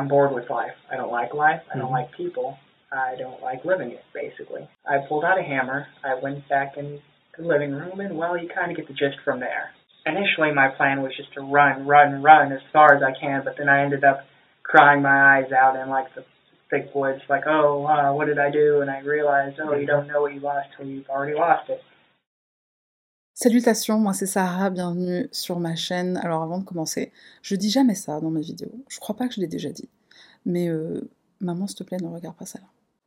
I'm bored with life. I don't like life. I don't Mhm. like people. I don't like living it, basically. I pulled out a hammer. I went back in the living room, and well, you kind of get the gist from there. Initially, my plan was just to run, run, run as far as I can, but then I ended up crying my eyes out in like the thick woods, like, oh, uh, what did I do? And I realized, oh, you don't know what you lost till you've already lost it. Salutations, moi c'est Sarah, bienvenue sur ma chaîne. Alors avant de commencer, je dis jamais ça dans mes vidéos, je crois pas que je l'ai déjà dit. Mais euh, maman s'il te plaît ne regarde pas ça là.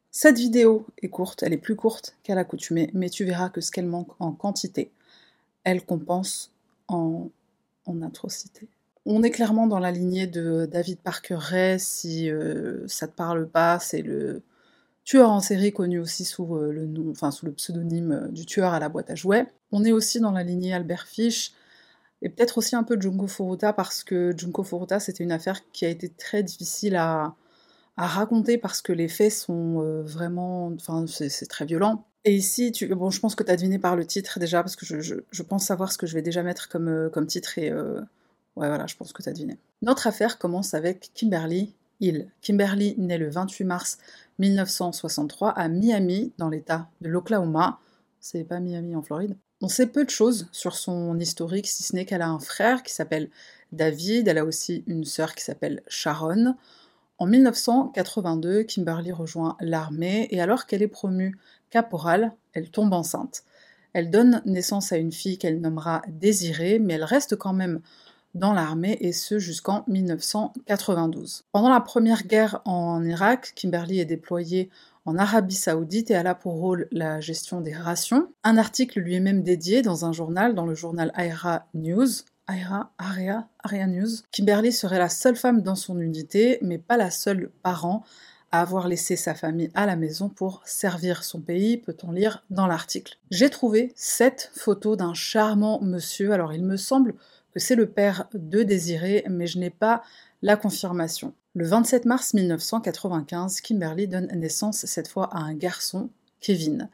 Cette vidéo est courte, elle est plus courte qu'à l'accoutumée, mais tu verras que ce qu'elle manque en quantité, elle compense en, atrocité. On est clairement dans la lignée de David Parker si euh, ça te parle pas, c'est le tueur en série connu aussi sous euh, le nom, enfin sous le pseudonyme euh, du tueur à la boîte à jouets. On est aussi dans la lignée Albert Fish et peut-être aussi un peu Junko Furuta parce que Junko Furuta c'était une affaire qui a été très difficile à, raconter parce que les faits sont euh, vraiment, enfin c'est très violent. Et ici, tu, bon, je pense que tu as deviné par le titre déjà parce que je, pense savoir ce que je vais déjà mettre comme, comme titre et ouais voilà, je pense que tu as deviné. Notre affaire commence avec Kimberly Kimberly naît le 28 mars 1963 à Miami, dans l'état de l'Oklahoma. C'est pas Miami en Floride. On sait peu de choses sur son historique, si ce n'est qu'elle a un frère qui s'appelle David, elle a aussi une sœur qui s'appelle Sharon. En 1982, Kimberly rejoint l'armée et alors qu'elle est promue caporale, elle tombe enceinte. Elle donne naissance à une fille qu'elle nommera Désirée, mais elle reste quand même dans l'armée et ce jusqu'en 1992. Pendant la première guerre en Irak, Kimberly est déployée en Arabie Saoudite et elle a pour rôle la gestion des rations. Un article lui est même dédié dans un journal, dans le journal Aira News. Aira, Area, Area News. Kimberly serait la seule femme dans son unité, mais pas la seule parent à avoir laissé sa famille à la maison pour servir son pays, peut-on lire dans l'article. J'ai trouvé sept photos d'un charmant monsieur, alors il me semble que c'est le père de Désiré, mais je n'ai pas la confirmation. Le 27 mars 1995, Kimberly donne naissance cette fois à un garçon, Kevin.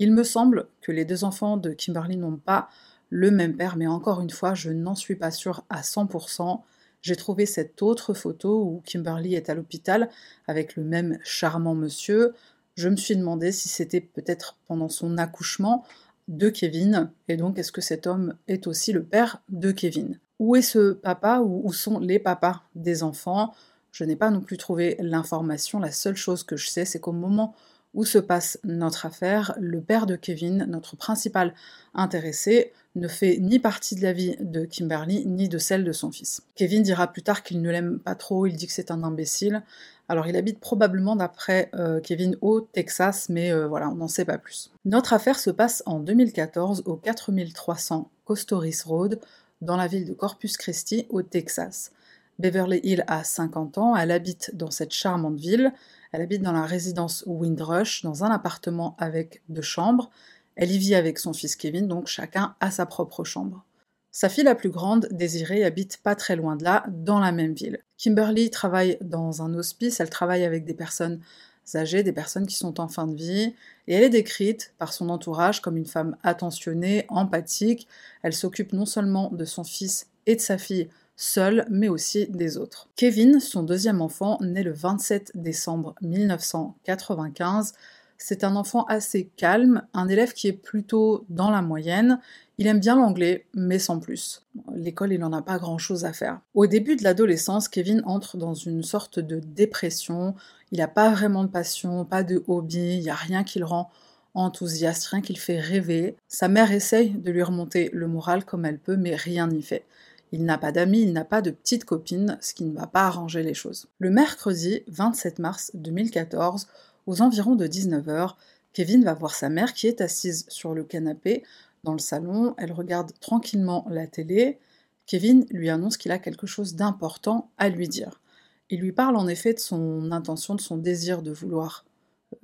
Il me semble que les deux enfants de Kimberly n'ont pas le même père, mais encore une fois, je n'en suis pas sûre à 100%. J'ai trouvé cette autre photo où Kimberly est à l'hôpital avec le même charmant monsieur. Je me suis demandé si c'était peut-être pendant son accouchement de Kevin, et donc est-ce que cet homme est aussi le père de Kevin? Où est ce papa ou où sont les papas des enfants? Je n'ai pas non plus trouvé l'information, la seule chose que je sais c'est qu'au moment où se passe notre affaire, le père de Kevin, notre principal intéressé, ne fait ni partie de la vie de Kimberly ni de celle de son fils. Kevin dira plus tard qu'il ne l'aime pas trop, il dit que c'est un imbécile. Alors il habite probablement d'après euh, Kevin au Texas, mais euh, voilà, on n'en sait pas plus. Notre affaire se passe en 2014 au 4300 Costoris Road, dans la ville de Corpus Christi, au Texas. Beverly Hill a 50 ans, elle habite dans cette charmante ville, elle habite dans la résidence Windrush, dans un appartement avec deux chambres. Elle y vit avec son fils Kevin, donc chacun a sa propre chambre. Sa fille la plus grande, Désirée, habite pas très loin de là, dans la même ville. Kimberly travaille dans un hospice, elle travaille avec des personnes âgées, des personnes qui sont en fin de vie, et elle est décrite par son entourage comme une femme attentionnée, empathique. Elle s'occupe non seulement de son fils et de sa fille seule, mais aussi des autres. Kevin, son deuxième enfant, né le 27 décembre 1995, c'est un enfant assez calme, un élève qui est plutôt dans la moyenne. Il aime bien l'anglais, mais sans plus. L'école, il n'en a pas grand-chose à faire. Au début de l'adolescence, Kevin entre dans une sorte de dépression. Il n'a pas vraiment de passion, pas de hobby, il n'y a rien qui le rend enthousiaste, rien qui le fait rêver. Sa mère essaye de lui remonter le moral comme elle peut, mais rien n'y fait. Il n'a pas d'amis, il n'a pas de petite copine, ce qui ne va pas arranger les choses. Le mercredi 27 mars 2014, aux environs de 19h, Kevin va voir sa mère qui est assise sur le canapé dans le salon. Elle regarde tranquillement la télé. Kevin lui annonce qu'il a quelque chose d'important à lui dire. Il lui parle en effet de son intention, de son désir de vouloir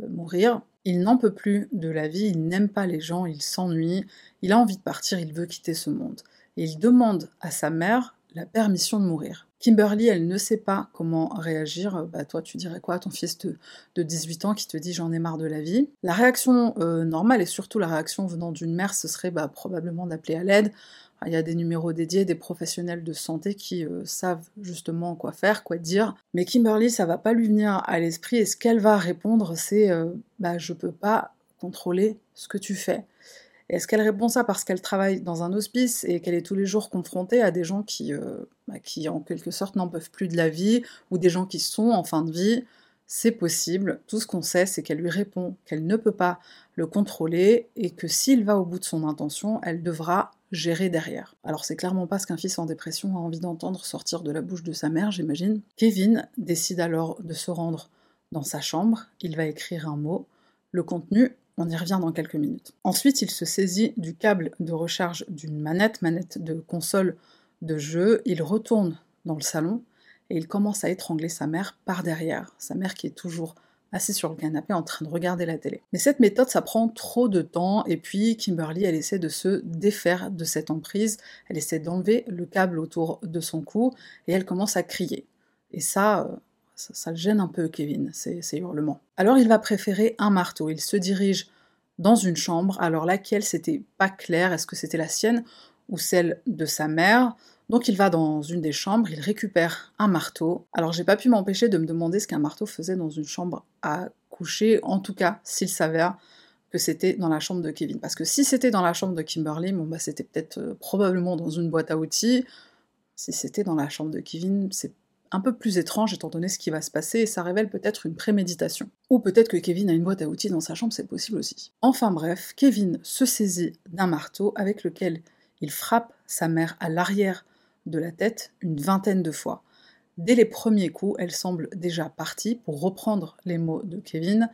euh, mourir. Il n'en peut plus de la vie, il n'aime pas les gens, il s'ennuie, il a envie de partir, il veut quitter ce monde. Et il demande à sa mère la permission de mourir. Kimberly, elle ne sait pas comment réagir. Bah, toi, tu dirais quoi? À ton fils de, 18 ans qui te dit j'en ai marre de la vie La réaction euh, normale et surtout la réaction venant d'une mère, ce serait bah, probablement d'appeler à l'aide. Il y a des numéros dédiés, des professionnels de santé qui euh, savent justement quoi faire, quoi dire. Mais Kimberly, ça va pas lui venir à l'esprit et ce qu'elle va répondre, c'est euh, bah, je peux pas contrôler ce que tu fais. Est-ce qu'elle répond ça parce qu'elle travaille dans un hospice et qu'elle est tous les jours confrontée à des gens qui, euh, bah, qui en quelque sorte n'en peuvent plus de la vie ou des gens qui sont en fin de vie? C'est possible. Tout ce qu'on sait, c'est qu'elle lui répond qu'elle ne peut pas le contrôler et que s'il va au bout de son intention, elle devra gérer derrière. Alors c'est clairement pas ce qu'un fils en dépression a envie d'entendre sortir de la bouche de sa mère, j'imagine. Kevin décide alors de se rendre dans sa chambre, il va écrire un mot. Le contenu, on y revient dans quelques minutes. Ensuite, il se saisit du câble de recharge d'une manette, manette de console de jeu, il retourne dans le salon et il commence à étrangler sa mère par derrière, sa mère qui est toujours assise sur le canapé en train de regarder la télé. Mais cette méthode, ça prend trop de temps, et puis Kimberly, elle essaie de se défaire de cette emprise, elle essaie d'enlever le câble autour de son cou, et elle commence à crier. Et ça, ça, le gêne un peu, Kevin, ces, hurlements. Alors il va préférer un marteau. Il se dirige dans une chambre. Alors laquelle, c'était pas clair. Est-ce que c'était la sienne ou celle de sa mère? Donc il va dans une des chambres, il récupère un marteau. Alors j'ai pas pu m'empêcher de me demander ce qu'un marteau faisait dans une chambre à coucher, en tout cas s'il s'avère que c'était dans la chambre de Kevin. Parce que si c'était dans la chambre de Kimberly, bon bah c'était peut-être euh, probablement dans une boîte à outils. Si c'était dans la chambre de Kevin, c'est un peu plus étrange étant donné ce qui va se passer et ça révèle peut-être une préméditation. Ou peut-être que Kevin a une boîte à outils dans sa chambre, c'est possible aussi. Enfin bref, Kevin se saisit d'un marteau avec lequel il frappe sa mère à l'arrière de la tête une vingtaine de fois. Dès les premiers coups, elle semble déjà partie, pour reprendre les mots de Kevin,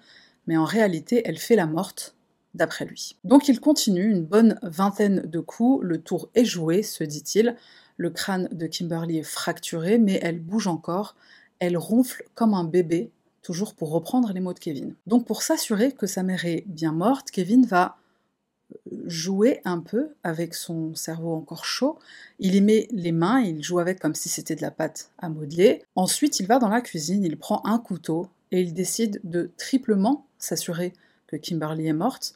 mais en réalité, elle fait la morte, d'après lui. Donc il continue une bonne vingtaine de coups, le tour est joué, se dit-il, le crâne de Kimberly est fracturé, mais elle bouge encore. Elle ronfle comme un bébé, toujours pour reprendre les mots de Kevin. Donc pour s'assurer que sa mère est bien morte, Kevin va euh, jouer un peu avec son cerveau encore chaud. Il y met les mains, il joue avec comme si c'était de la pâte à modeler. Ensuite, il va dans la cuisine, il prend un couteau et il décide de triplement s'assurer que Kimberly est morte.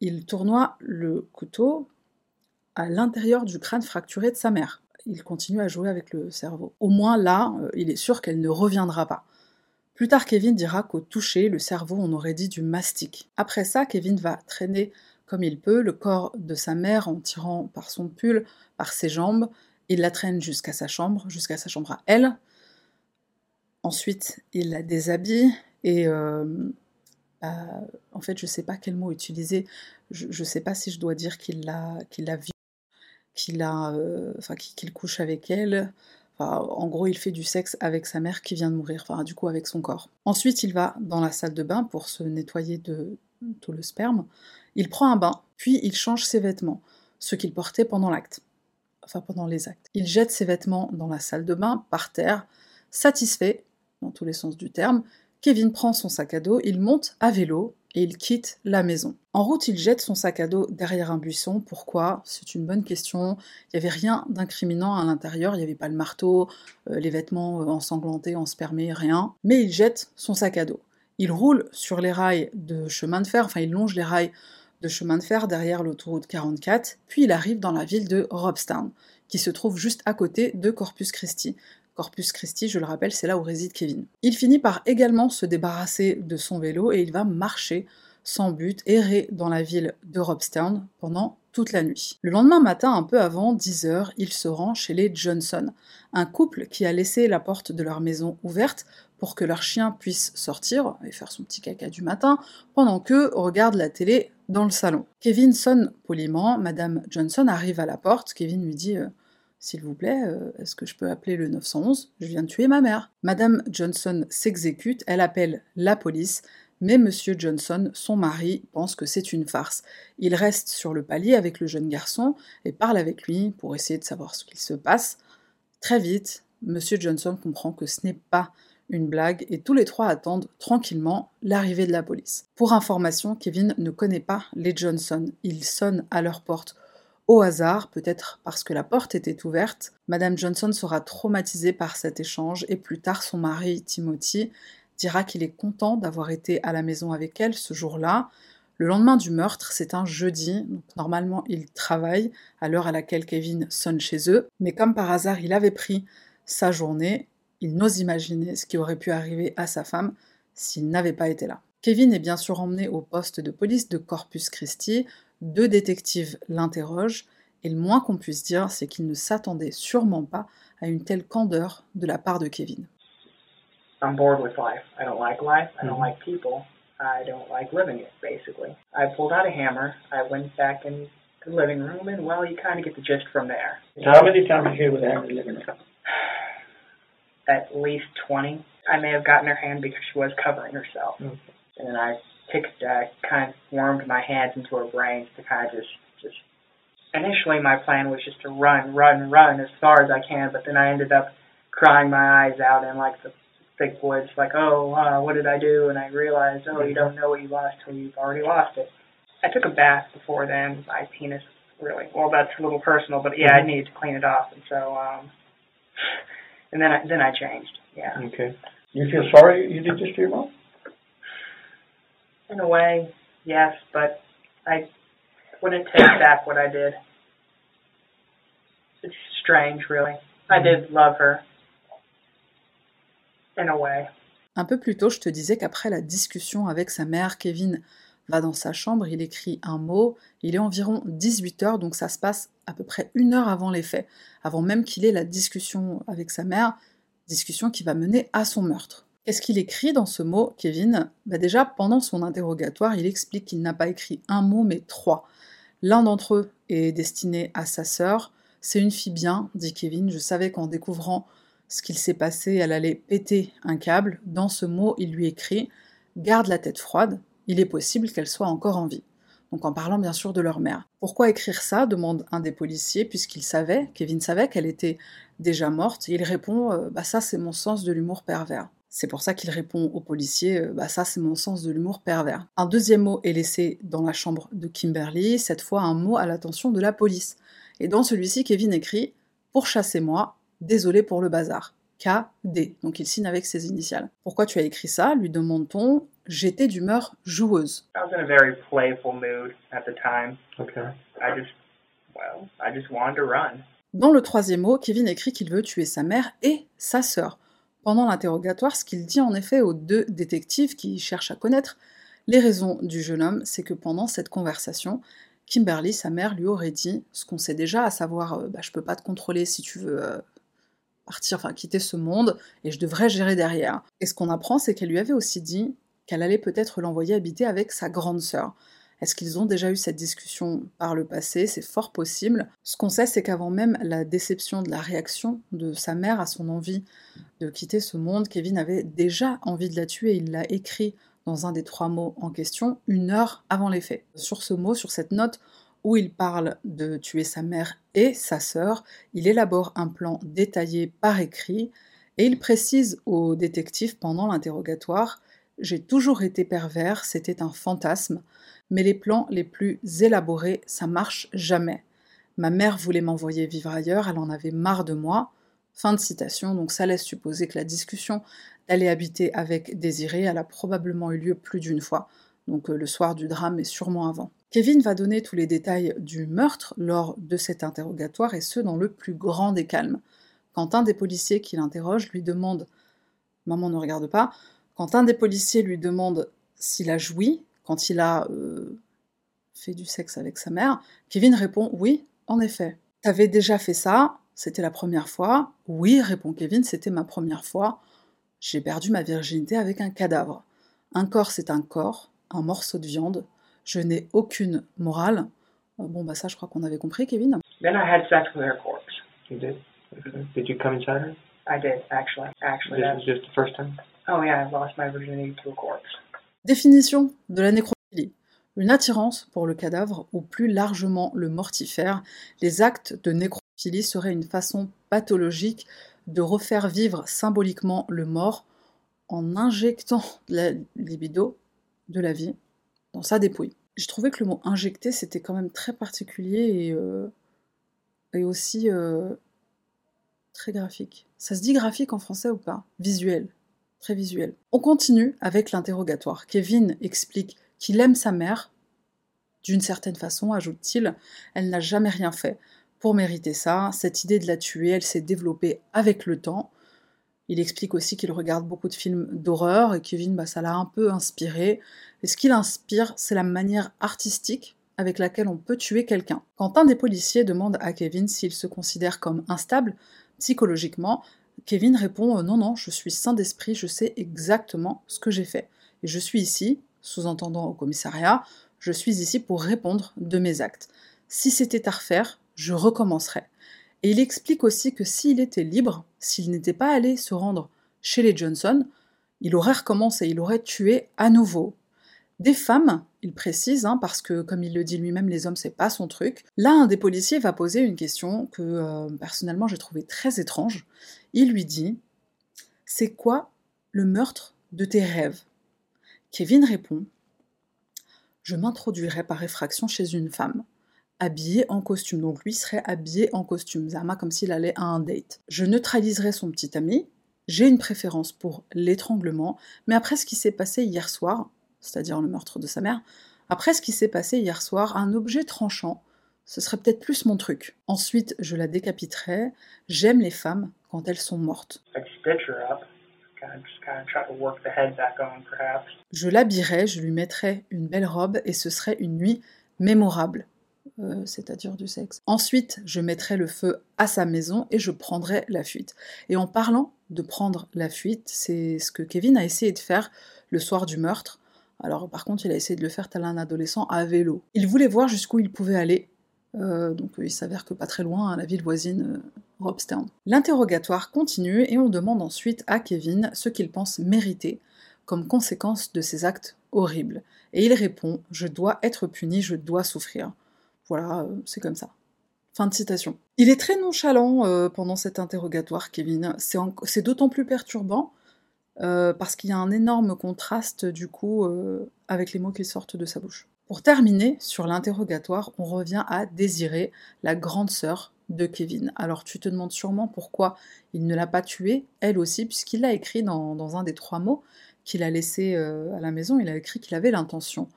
Il tournoie le couteau à l'intérieur du crâne fracturé de sa mère il continue à jouer avec le cerveau. Au moins là, euh, il est sûr qu'elle ne reviendra pas. Plus tard, Kevin dira qu'au toucher, le cerveau, on aurait dit du mastic. Après ça, Kevin va traîner comme il peut le corps de sa mère en tirant par son pull, par ses jambes. Il la traîne jusqu'à sa chambre, jusqu'à sa chambre à elle. Ensuite, il la déshabille et euh, bah, en fait, je ne sais pas quel mot utiliser. Je ne sais pas si je dois dire qu'il la, qu'il la qu'il a, euh, enfin, qu'il couche avec elle. en gros, il fait du sexe avec sa mère qui vient de mourir, enfin, du coup, avec son corps. Ensuite, il va dans la salle de bain pour se nettoyer de tout le sperme. Il prend un bain, puis il change ses vêtements, ce qu'il portait pendant l'acte. Enfin, pendant les actes. Il jette ses vêtements dans la salle de bain, par terre. Satisfait, dans tous les sens du terme, Kevin prend son sac à dos, il monte à vélo et il quitte la maison. En route, il jette son sac à dos derrière un buisson. Pourquoi? C'est une bonne question. Il n'y avait rien d'incriminant à l'intérieur. Il n'y avait pas le marteau, euh, les vêtements euh, ensanglantés, en spermé, rien. Mais il jette son sac à dos. Il roule sur les rails de chemin de fer, enfin il longe les rails de chemin de fer derrière l'autoroute 44, puis il arrive dans la ville de Robstown, qui se trouve juste à côté de Corpus Christi. Corpus Christi, je le rappelle, c'est là où réside Kevin. Il finit par également se débarrasser de son vélo et il va marcher sans but, errer dans la ville de Robstown pendant toute la nuit. Le lendemain matin, un peu avant 10 heures, il se rend chez les Johnson, un couple qui a laissé la porte de leur maison ouverte pour que leur chien puisse sortir et faire son petit caca du matin, pendant qu'eux regardent la télé dans le salon. Kevin sonne poliment, Madame Johnson arrive à la porte, Kevin lui dit euh, s'il vous plaît, euh, est-ce que je peux appeler le 911 Je viens de tuer ma mère. Madame Johnson s'exécute, elle appelle la police, mais Monsieur Johnson, son mari, pense que c'est une farce. Il reste sur le palier avec le jeune garçon et parle avec lui pour essayer de savoir ce qu'il se passe. Très vite, Monsieur Johnson comprend que ce n'est pas une blague et tous les trois attendent tranquillement l'arrivée de la police. Pour information, Kevin ne connaît pas les Johnson. Il sonne à leur porte Au hasard, peut-être parce que la porte était ouverte, Madame Johnson sera traumatisée par cet échange et plus tard son mari, Timothy, dira qu'il est content d'avoir été à la maison avec elle ce jour-là. Le lendemain du meurtre, c'est un jeudi, donc normalement il travaille à l'heure à laquelle Kevin sonne chez eux, mais comme par hasard il avait pris sa journée, il n'ose imaginer ce qui aurait pu arriver à sa femme s'il n'avait pas été là. Kevin est bien sûr emmené au poste de police de Corpus Christi, deux détectives l'interrogent, et le moins qu'on puisse dire, c'est qu'il ne s'attendait sûrement pas à une telle candeur de la part de Kevin. I'm bored with life. I don't like life. I don't like people. I don't like living it, basically. I pulled out a hammer. I went back in the living room, and well, you kind of get the gist from there. How many times you hit with a hammer in the living room? At least 20. I may have gotten her hand because she was covering herself. Okay. And then I picked, uh, kind of warmed my hands into her brains to kind of just, just. Initially, my plan was just to run, run, run as far as I can, but then I ended up crying my eyes out in like the thick woods, like, oh, uh, what did I do? And I realized, oh, you don't know what you lost till you've already lost it. I took a bath before then. My penis really, well, that's a little personal, but yeah, I Mhm. needed to clean it off, and so, um, and then I then I changed. Yeah, Okay. You feel sorry you did this to your mom? In a way, yes, but I wouldn't take back what I did. It's strange, really. I did love her. In a way. Un peu plus tôt, je te disais qu'après la discussion avec sa mère, Kevin va dans sa chambre, il écrit un mot, il est environ 18 heures, donc ça se passe à peu près une heure avant les faits, avant même qu'il ait la discussion avec sa mère, discussion qui va mener à son meurtre. Qu'est-ce qu'il écrit dans ce mot, Kevin? Bah Déjà, pendant son interrogatoire, il explique qu'il n'a pas écrit un mot, mais trois. L'un d'entre eux est destiné à sa sœur. C'est une fille bien, dit Kevin. Je savais qu'en découvrant ce qu'il s'est passé, elle allait péter un câble. Dans ce mot, il lui écrit Garde la tête froide, il est possible qu'elle soit encore en vie. Donc en parlant bien sûr de leur mère. Pourquoi écrire ça? demande un des policiers, puisqu'il savait, Kevin savait qu'elle était déjà morte. Il répond euh, Bah ça, c'est mon sens de l'humour pervers. C'est pour ça qu'il répond au policier euh, Bah ça, c'est mon sens de l'humour pervers. Un deuxième mot est laissé dans la chambre de Kimberly, cette fois un mot à l'attention de la police. Et dans celui-ci, Kevin écrit Pourchassez-moi, désolé pour le bazar. KD. Donc il signe avec ses initiales. Pourquoi tu as écrit ça? lui demande-t-on. J'étais d'humeur joueuse. I was in a very playful mood at the time. Okay. I just, well, I just wanted to run. Dans le troisième mot, Kevin écrit qu'il veut tuer sa mère et sa sœur. Pendant l'interrogatoire, ce qu'il dit en effet aux deux détectives qui cherchent à connaître les raisons du jeune homme, c'est que pendant cette conversation, Kimberly, sa mère, lui aurait dit ce qu'on sait déjà, à savoir euh, bah, je peux pas te contrôler si tu veux euh, partir, enfin quitter ce monde, et je devrais gérer derrière. Et ce qu'on apprend, c'est qu'elle lui avait aussi dit qu'elle allait peut-être l'envoyer habiter avec sa grande sœur. Est-ce qu'ils ont déjà eu cette discussion par le passé? C'est fort possible. Ce qu'on sait, c'est qu'avant même la déception de la réaction de sa mère à son envie de quitter ce monde, Kevin avait déjà envie de la tuer. Il l'a écrit dans un des trois mots en question, une heure avant les faits. Sur ce mot, sur cette note où il parle de tuer sa mère et sa sœur, il élabore un plan détaillé par écrit et il précise au détective pendant l'interrogatoire J'ai toujours été pervers, c'était un fantasme, mais les plans les plus élaborés, ça marche jamais. Ma mère voulait m'envoyer vivre ailleurs, elle en avait marre de moi. Fin de citation, donc ça laisse supposer que la discussion d'aller habiter avec Désiré, elle a probablement eu lieu plus d'une fois, donc euh, le soir du drame et sûrement avant. Kevin va donner tous les détails du meurtre lors de cet interrogatoire et ce dans le plus grand des calmes. Quand un des policiers qui l'interroge lui demande Maman ne regarde pas, quand un des policiers lui demande s'il a joui, quand il a euh, fait du sexe avec sa mère, Kevin répond Oui, en effet. T'avais déjà fait ça, c'était la première fois. Oui, répond Kevin, c'était ma première fois. J'ai perdu ma virginité avec un cadavre. Un corps, c'est un corps, un morceau de viande. Je n'ai aucune morale. Euh, Bon, bah ça, je crois qu'on avait compris, Kevin. Then I had sex with her corpse. You did? Okay. Did you come inside her? I did, actually. Actually, This that's, was just the first time? Oh yeah, I lost my virginity to a corpse. Définition de la nécrophilie. Une attirance pour le cadavre ou plus largement le mortifère. Les actes de nécrophilie seraient une façon pathologique de refaire vivre symboliquement le mort en injectant de la libido, de la vie, dans sa dépouille. j'ai trouvé que le mot injecté, c'était quand même très particulier et, euh, et aussi euh, très graphique. Ça se dit graphique en français ou pas? Visuel. Très visuel. On continue avec l'interrogatoire. Kevin explique qu'il aime sa mère. D'une certaine façon, ajoute-t-il, elle n'a jamais rien fait pour mériter ça. Cette idée de la tuer, elle s'est développée avec le temps. Il explique aussi qu'il regarde beaucoup de films d'horreur et Kevin, bah, ça l'a un peu inspiré. Et ce qui l'inspire, c'est la manière artistique avec laquelle on peut tuer quelqu'un. Quand un des policiers demande à Kevin s'il se considère comme instable psychologiquement, Kevin répond euh, Non, non, je suis sain d'esprit, je sais exactement ce que j'ai fait. Et je suis ici, sous-entendant au commissariat, je suis ici pour répondre de mes actes. Si c'était à refaire, je recommencerais. Et il explique aussi que s'il était libre, s'il n'était pas allé se rendre chez les Johnson, il aurait recommencé, il aurait tué à nouveau. Des femmes, il précise, hein, parce que comme il le dit lui-même, les hommes c'est pas son truc. Là, un des policiers va poser une question que euh, personnellement j'ai trouvé très étrange. Il lui dit C'est quoi le meurtre de tes rêves? Kevin répond Je m'introduirai par effraction chez une femme habillé en costume. Donc lui serait habillé en costume, Zama comme s'il allait à un date. Je neutraliserai son petit ami. J'ai une préférence pour l'étranglement, mais après ce qui s'est passé hier soir, c'est-à-dire le meurtre de sa mère, après ce qui s'est passé hier soir, un objet tranchant, ce serait peut-être plus mon truc. Ensuite, je la décapiterai. J'aime les femmes quand elles sont mortes. Je l'habillerai, je lui mettrai une belle robe et ce serait une nuit mémorable. Euh, c'est-à-dire du sexe. Ensuite, je mettrai le feu à sa maison et je prendrai la fuite. Et en parlant de prendre la fuite, c'est ce que Kevin a essayé de faire le soir du meurtre. Alors par contre, il a essayé de le faire tel un adolescent à vélo. Il voulait voir jusqu'où il pouvait aller. Euh, donc il s'avère que pas très loin, la ville voisine, euh, Robstown. L'interrogatoire continue et on demande ensuite à Kevin ce qu'il pense mériter comme conséquence de ses actes horribles. Et il répond Je dois être puni, je dois souffrir. Voilà, euh, c'est comme ça. Fin de citation. Il est très nonchalant euh, pendant cet interrogatoire, Kevin. C'est d'autant plus perturbant parce qu'il y a un énorme contraste du coup avec les mots qui sortent de sa bouche. Pour terminer sur l'interrogatoire, on revient à Désirée, la grande sœur de Kevin. Alors tu te demandes sûrement pourquoi il ne l'a pas tuée, elle aussi, puisqu'il l'a écrit dans, un des trois mots qu'il a laissé à la maison, il a écrit qu'il avait l'intention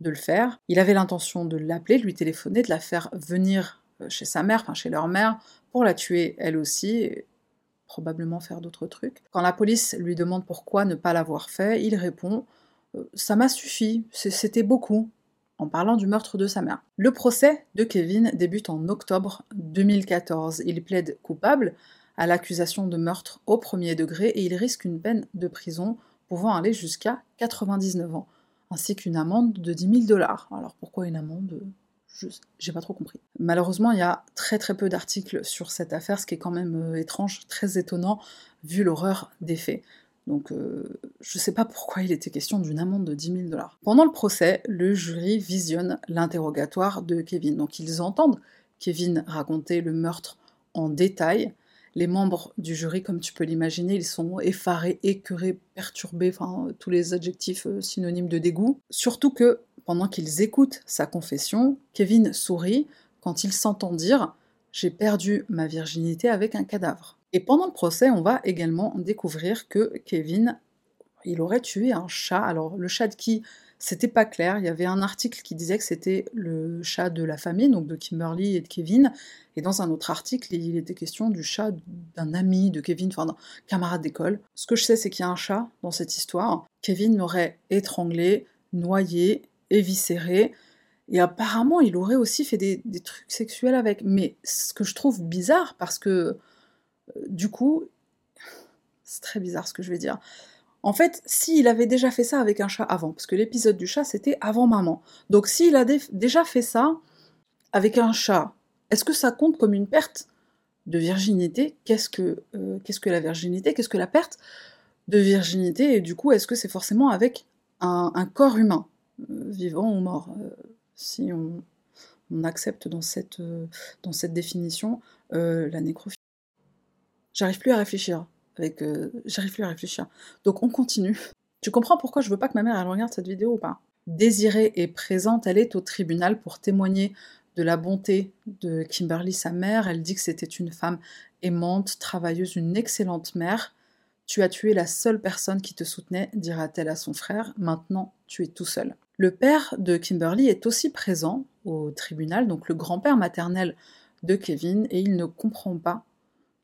de le faire. Il avait l'intention de l'appeler, de lui téléphoner, de la faire venir euh, chez sa mère, enfin chez leur mère, pour la tuer elle aussi, et probablement faire d'autres trucs. Quand la police lui demande pourquoi ne pas l'avoir fait, il répond euh, Ça m'a suffi, c'était beaucoup, en parlant du meurtre de sa mère. Le procès de Kevin débute en octobre 2014. Il plaide coupable à l'accusation de meurtre au premier degré et il risque une peine de prison pouvant aller jusqu'à 99 ans ainsi qu'une amende de 10 000 dollars. Alors pourquoi une amende? J'ai pas trop compris. Malheureusement, il y a très très peu d'articles sur cette affaire, ce qui est quand même euh, étrange, très étonnant, vu l'horreur des faits. Donc euh, je sais pas pourquoi il était question d'une amende de 10 000 dollars. Pendant le procès, le jury visionne l'interrogatoire de Kevin. Donc ils entendent Kevin raconter le meurtre en détail, les membres du jury, comme tu peux l'imaginer, ils sont effarés, écœurés, perturbés, enfin tous les adjectifs euh, synonymes de dégoût. Surtout que pendant qu'ils écoutent sa confession, Kevin sourit quand il s'entend dire J'ai perdu ma virginité avec un cadavre. Et pendant le procès, on va également découvrir que Kevin, il aurait tué un chat. Alors le chat de qui? C'était pas clair. Il y avait un article qui disait que c'était le chat de la famille, donc de Kimberly et de Kevin. Et dans un autre article, il était question du chat d'un ami de Kevin, enfin d'un camarade d'école. Ce que je sais, c'est qu'il y a un chat dans cette histoire. Kevin l'aurait étranglé, noyé, éviscéré. Et apparemment, il aurait aussi fait des, des, trucs sexuels avec. Mais ce que je trouve bizarre, parce que du coup, c'est très bizarre ce que je vais dire. En fait, s'il avait déjà fait ça avec un chat avant, parce que l'épisode du chat c'était avant maman. Donc s'il a déjà fait ça avec un chat, est-ce que ça compte comme une perte de virginité? Qu'est-ce que, euh, qu'est-ce que la virginité? Qu'est-ce que la perte de virginité? Et du coup, est-ce que c'est forcément avec un, corps humain, euh, vivant ou mort euh, Si on, accepte dans cette, dans cette définition la nécrophilie? J'arrive plus à réfléchir avec. Euh, j'arrive plus à réfléchir. Donc on continue. Tu comprends pourquoi je veux pas que ma mère elle regarde cette vidéo ou pas? Désirée est présente, elle est au tribunal pour témoigner de la bonté de Kimberly, sa mère. Elle dit que c'était une femme aimante, travailleuse, une excellente mère. Tu as tué la seule personne qui te soutenait, dira-t-elle à son frère. Maintenant, tu es tout seul. Le père de Kimberly est aussi présent au tribunal, donc le grand-père maternel de Kevin, et il ne comprend pas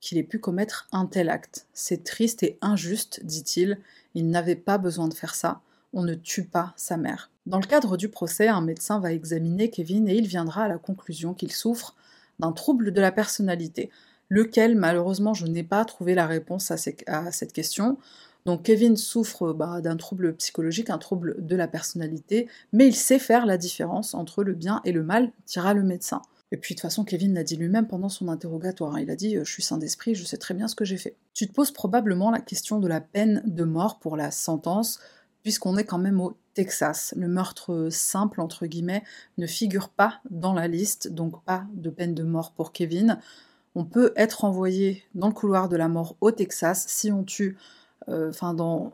qu'il ait pu commettre un tel acte. C'est triste et injuste, dit-il. Il n'avait pas besoin de faire ça. On ne tue pas sa mère. Dans le cadre du procès, un médecin va examiner Kevin et il viendra à la conclusion qu'il souffre d'un trouble de la personnalité, lequel malheureusement je n'ai pas trouvé la réponse à, cette question. Donc Kevin souffre bah, d'un trouble psychologique, un trouble de la personnalité, mais il sait faire la différence entre le bien et le mal, dira le médecin. Et puis de toute façon, Kevin l'a dit lui-même pendant son interrogatoire. Hein. Il a dit Je suis saint d'esprit, je sais très bien ce que j'ai fait. Tu te poses probablement la question de la peine de mort pour la sentence, puisqu'on est quand même au Texas. Le meurtre simple, entre guillemets, ne figure pas dans la liste, donc pas de peine de mort pour Kevin. On peut être envoyé dans le couloir de la mort au Texas si on tue. Euh, enfin, dans.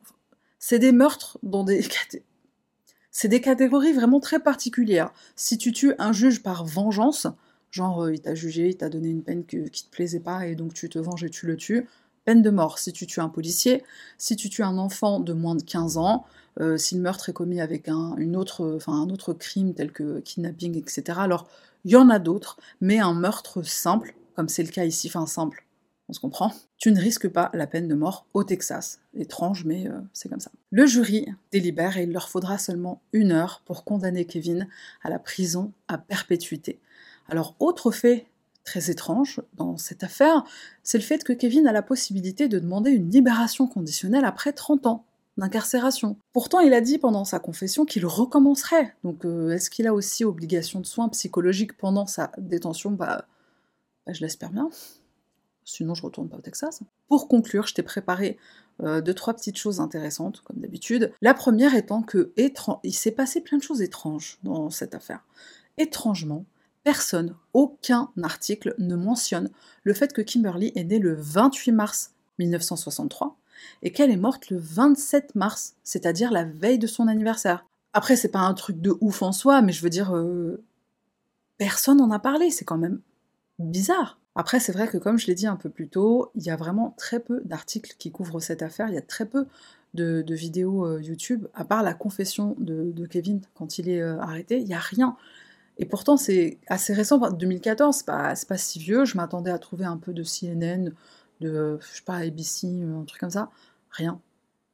C'est des meurtres dans des. C'est des catégories vraiment très particulières. Si tu tues un juge par vengeance, Genre, euh, il t'a jugé, il t'a donné une peine qui te plaisait pas et donc tu te venges et tu le tues. Peine de mort si tu tues un policier, si tu tues un enfant de moins de 15 ans, euh, si le meurtre est commis avec un autre crime tel que kidnapping, etc. Alors, il y en a d'autres, mais un meurtre simple, comme c'est le cas ici, enfin simple, on se comprend, tu ne risques pas la peine de mort au Texas. Étrange, mais euh, c'est comme ça. Le jury délibère et il leur faudra seulement une heure pour condamner Kevin à la prison à perpétuité. Alors, autre fait très étrange dans cette affaire, c'est le fait que Kevin a la possibilité de demander une libération conditionnelle après 30 ans d'incarcération. Pourtant, il a dit pendant sa confession qu'il recommencerait. Donc, euh, est-ce qu'il a aussi obligation de soins psychologiques pendant sa détention? Bah, bah, je l'espère bien. Sinon, je retourne pas au Texas. Pour conclure, je t'ai préparé euh, deux, trois petites choses intéressantes, comme d'habitude. La première étant que il s'est passé plein de choses étranges dans cette affaire. Étrangement, personne, aucun article ne mentionne le fait que Kimberly est née le 28 mars 1963 et qu'elle est morte le 27 mars, c'est-à-dire la veille de son anniversaire. Après, c'est pas un truc de ouf en soi, mais je veux dire, euh, personne n'en a parlé, c'est quand même bizarre. Après, c'est vrai que comme je l'ai dit un peu plus tôt, il y a vraiment très peu d'articles qui couvrent cette affaire, il y a très peu de, vidéos euh, YouTube, à part la confession de, Kevin quand il est euh, arrêté, il n'y a rien. Et pourtant, c'est assez récent, 2014, c'est pas, pas si vieux. Je m'attendais à trouver un peu de CNN, de, je sais pas, ABC, un truc comme ça. Rien.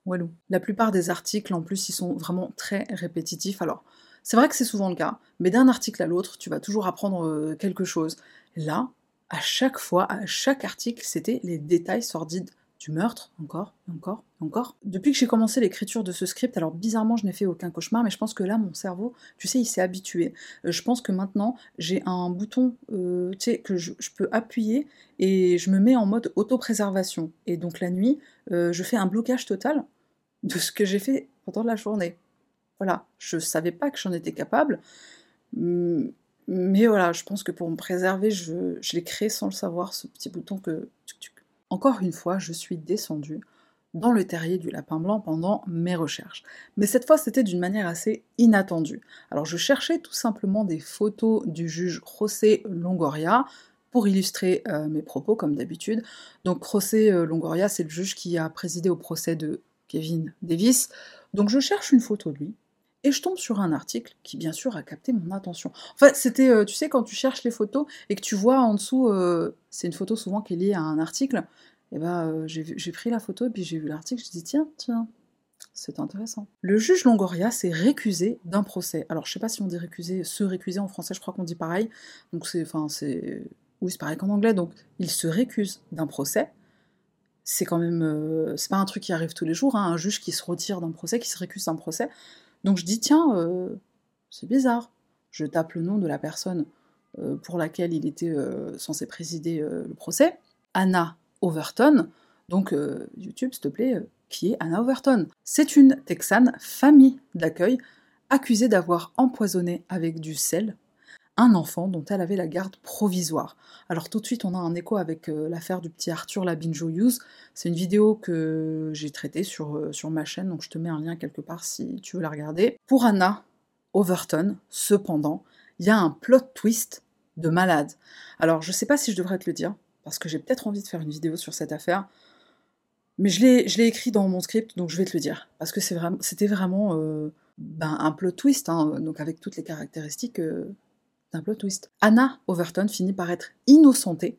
Walou. La plupart des articles, en plus, ils sont vraiment très répétitifs. Alors, c'est vrai que c'est souvent le cas, mais d'un article à l'autre, tu vas toujours apprendre euh, quelque chose. Là, à chaque fois, à chaque article, c'était les détails sordides du meurtre, encore, encore, encore. Depuis que j'ai commencé l'écriture de ce script, alors bizarrement je n'ai fait aucun cauchemar, mais je pense que là mon cerveau, tu sais, il s'est habitué. Euh, je pense que maintenant j'ai un bouton, euh, tu sais, que je, peux appuyer et je me mets en mode autopréservation. Et donc la nuit, euh, je fais un blocage total de ce que j'ai fait pendant la journée. Voilà, je savais pas que j'en étais capable. Mais voilà, je pense que pour me préserver, je, je l'ai créé sans le savoir, ce petit bouton que encore une fois, je suis descendue dans le terrier du lapin blanc pendant mes recherches. Mais cette fois, c'était d'une manière assez inattendue. Alors, je cherchais tout simplement des photos du juge José Longoria pour illustrer euh, mes propos, comme d'habitude. Donc, José euh, Longoria, c'est le juge qui a présidé au procès de Kevin Davis. Donc, je cherche une photo de lui et je tombe sur un article qui, bien sûr, a capté mon attention. Enfin, c'était, euh, tu sais, quand tu cherches les photos et que tu vois en dessous, euh, c'est une photo souvent qui est liée à un article, et eh ben, euh, j'ai pris la photo et puis j'ai vu l'article, je dit tiens, tiens, c'est intéressant. Le juge Longoria s'est récusé d'un procès. Alors, je sais pas si on dit récusé, se récuser en français, je crois qu'on dit pareil. Donc, c'est, enfin, c'est, oui, c'est pareil qu'en anglais. Donc, il se récuse d'un procès. C'est quand même, c'est pas un truc qui arrive tous les jours, hein, un juge qui se retire d'un procès, qui se récuse d'un procès. Donc je dis, tiens, euh, c'est bizarre. Je tape le nom de la personne euh, pour laquelle il était euh, censé présider le procès, Anna Overton. Donc YouTube, s'il te plaît, qui est Anna Overton C'est une Texane, famille d'accueil, accusée d'avoir empoisonné avec du sel un enfant dont elle avait la garde provisoire. Alors tout de suite, on a un écho avec euh, l'affaire du petit Arthur Labinjo Hughes. C'est une vidéo que j'ai traitée sur, euh, sur ma chaîne, donc je te mets un lien quelque part si tu veux la regarder. Pour Anna, Overton, cependant, il y a un plot twist de malade. Alors, je sais pas si je devrais te le dire, parce que j'ai peut-être envie de faire une vidéo sur cette affaire, mais je l'ai écrit dans mon script, donc je vais te le dire, parce que c'était vraiment, euh, ben, un plot twist, hein, donc avec toutes les caractéristiques d'un plot twist. Anna Overton finit par être innocentée.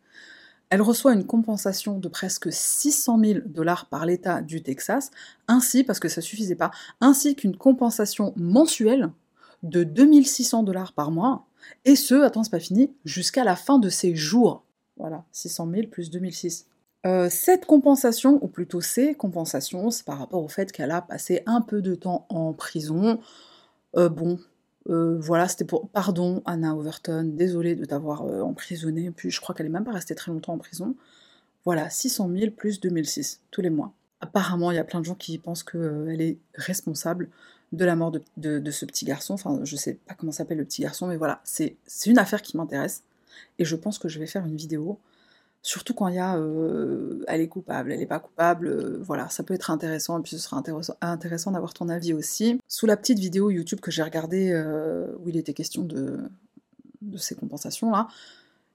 Elle reçoit une compensation de presque 600 000 dollars par l'État du Texas, ainsi, parce que ça suffisait pas, ainsi qu'une compensation mensuelle de 2600 dollars par mois, et ce, attends, c'est pas fini, jusqu'à la fin de ses jours. Voilà, 600 000 plus 2006. Euh, cette compensation, ou plutôt ces compensations, c'est par rapport au fait qu'elle a passé un peu de temps en prison. Euh, bon, euh, voilà, c'était pour. Pardon, Anna Overton, désolée de t'avoir emprisonnée, puis je crois qu'elle est même pas restée très longtemps en prison. Voilà, 600 000 plus 2006, tous les mois. Apparemment, il y a plein de gens qui pensent qu'elle est responsable de la mort de, de, ce petit garçon. Enfin, je sais pas comment s'appelle le petit garçon, mais voilà, c'est une affaire qui m'intéresse. Et je pense que je vais faire une vidéo Surtout quand il y a euh, elle est coupable, elle n'est pas coupable, euh, voilà, ça peut être intéressant, et puis ce sera intéressant, d'avoir ton avis aussi. Sous la petite vidéo YouTube que j'ai regardée, euh, où il était question de, de ces compensations-là,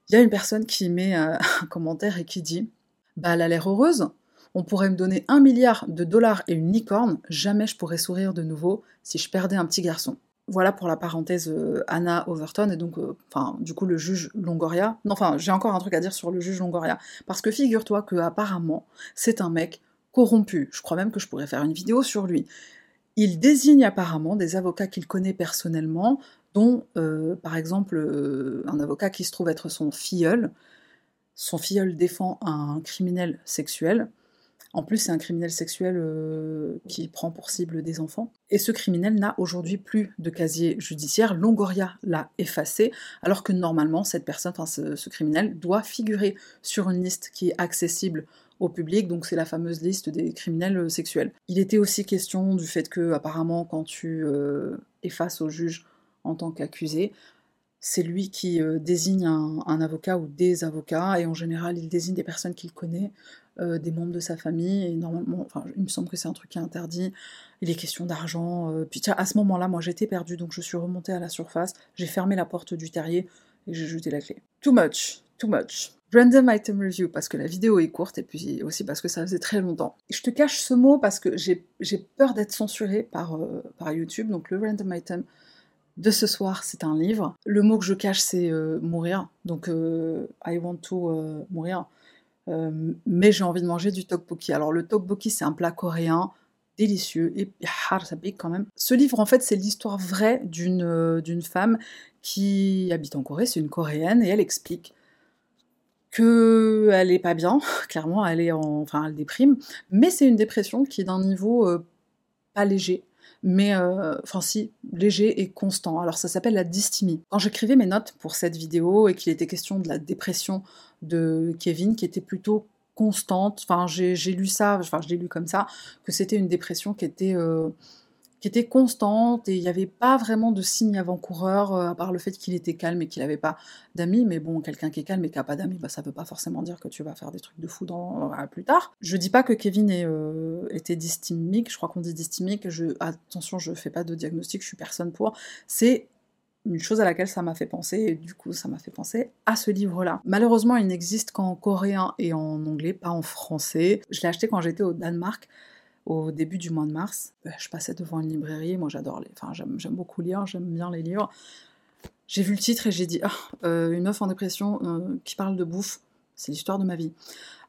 il y a une personne qui met un commentaire et qui dit Bah, elle a l'air heureuse, on pourrait me donner un milliard de dollars et une licorne, jamais je pourrais sourire de nouveau si je perdais un petit garçon. Voilà pour la parenthèse euh, Anna Overton et donc, euh, enfin, du coup, le juge Longoria. Non, enfin, j'ai encore un truc à dire sur le juge Longoria. Parce que figure-toi que apparemment, c'est un mec corrompu. Je crois même que je pourrais faire une vidéo sur lui. Il désigne apparemment des avocats qu'il connaît personnellement, dont, euh, par exemple, un avocat qui se trouve être son filleul. Son filleul défend un criminel sexuel. En plus, c'est un criminel sexuel euh, qui prend pour cible des enfants. Et ce criminel n'a aujourd'hui plus de casier judiciaire. Longoria l'a effacé, alors que normalement, cette personne, enfin ce, criminel, doit figurer sur une liste qui est accessible au public, donc c'est la fameuse liste des criminels sexuels. Il était aussi question du fait que, apparemment, quand tu euh, es face au juge en tant qu'accusé, c'est lui qui désigne un, avocat ou des avocats, et en général, il désigne des personnes qu'il connaît, euh, des membres de sa famille, et normalement, enfin, il me semble que c'est un truc qui est interdit, il est question d'argent, euh, puis tiens, à ce moment-là, moi j'étais perdue, donc je suis remontée à la surface, j'ai fermé la porte du terrier, et j'ai jeté la clé. Too much, too much. Random item review, parce que la vidéo est courte, et puis aussi parce que ça faisait très longtemps. Je te cache ce mot parce que j'ai peur d'être censurée par, euh, par YouTube, donc le random item de ce soir, c'est un livre. Le mot que je cache, c'est mourir. Donc, I want to mourir. Euh, mais j'ai envie de manger du tteokbokki. Alors le tteokbokki, c'est un plat coréen délicieux et ça pique quand même. Ce livre, en fait, c'est l'histoire vraie d'une euh, femme qui habite en Corée, c'est une coréenne, et elle explique que elle est pas bien, clairement, elle est en, enfin, elle déprime, mais c'est une dépression qui est d'un niveau euh, pas léger, mais enfin si, léger et constant. Alors ça s'appelle la dysthymie. Quand j'écrivais mes notes pour cette vidéo et qu'il était question de la dépression de Kevin qui était plutôt constante. Enfin, j'ai lu ça, enfin, je l'ai lu comme ça, que c'était une dépression qui était, euh, qui était constante et il n'y avait pas vraiment de signe avant-coureur, euh, à part le fait qu'il était calme et qu'il n'avait pas d'amis. Mais bon, quelqu'un qui est calme et qui n'a pas d'amis, bah, ça ne veut pas forcément dire que tu vas faire des trucs de fou dans, euh, plus tard. Je dis pas que Kevin était dysthymique, je crois qu'on dit dysthymique. Je, attention, je fais pas de diagnostic, je suis personne pour. C'est une chose à laquelle ça m'a fait penser, et du coup ça m'a fait penser à ce livre-là. Malheureusement, il n'existe qu'en coréen et en anglais, pas en français. Je l'ai acheté quand j'étais au Danemark, au début du mois de mars. Euh, je passais devant une librairie, moi j'adore les... Enfin, j'aime beaucoup lire, j'aime bien les livres. J'ai vu le titre et j'ai dit, ah, euh, une meuf en dépression euh, qui parle de bouffe, c'est l'histoire de ma vie.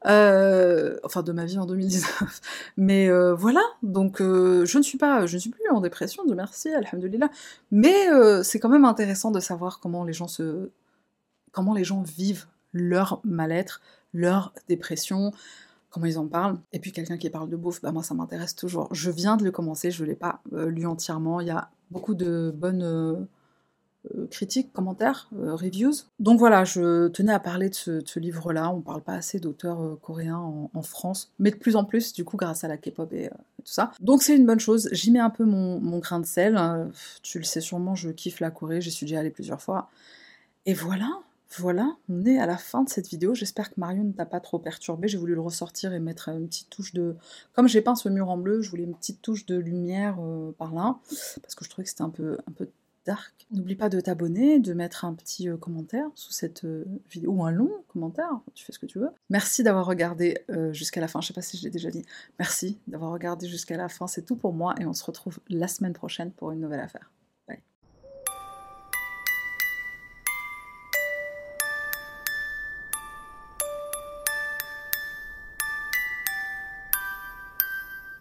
Euh, enfin de ma vie en 2019. Mais voilà, donc je ne suis pas, je ne suis plus en dépression, de merci, alhamdulillah. Mais c'est quand même intéressant de savoir comment les gens se, comment les gens vivent leur mal-être, leur dépression, comment ils en parlent. Et puis quelqu'un qui parle de bouffe, bah moi ça m'intéresse toujours. Je viens de le commencer, je ne l'ai pas lu entièrement. Il y a beaucoup de bonnes euh, critiques, commentaires, euh, reviews. Donc voilà, je tenais à parler de ce, livre-là. On parle pas assez d'auteurs euh, coréens en, France, mais de plus en plus, du coup, grâce à la K-pop et, tout ça. Donc c'est une bonne chose. J'y mets un peu mon, grain de sel. tu le sais sûrement, je kiffe la Corée, j'y suis déjà allée plusieurs fois. Et voilà, voilà, on est à la fin de cette vidéo. J'espère que Mario ne t'a pas trop perturbé. J'ai voulu le ressortir et mettre une petite touche de... Comme j'ai peint ce mur en bleu, je voulais une petite touche de lumière par là, parce que je trouvais que c'était un peu, un peu dark. N'oublie pas de t'abonner, de mettre un petit euh, commentaire sous cette euh, vidéo, ou un long commentaire, tu fais ce que tu veux. Merci d'avoir regardé euh, jusqu'à la fin, je sais pas si je l'ai déjà dit. Merci d'avoir regardé jusqu'à la fin, c'est tout pour moi, et on se retrouve la semaine prochaine pour une nouvelle affaire.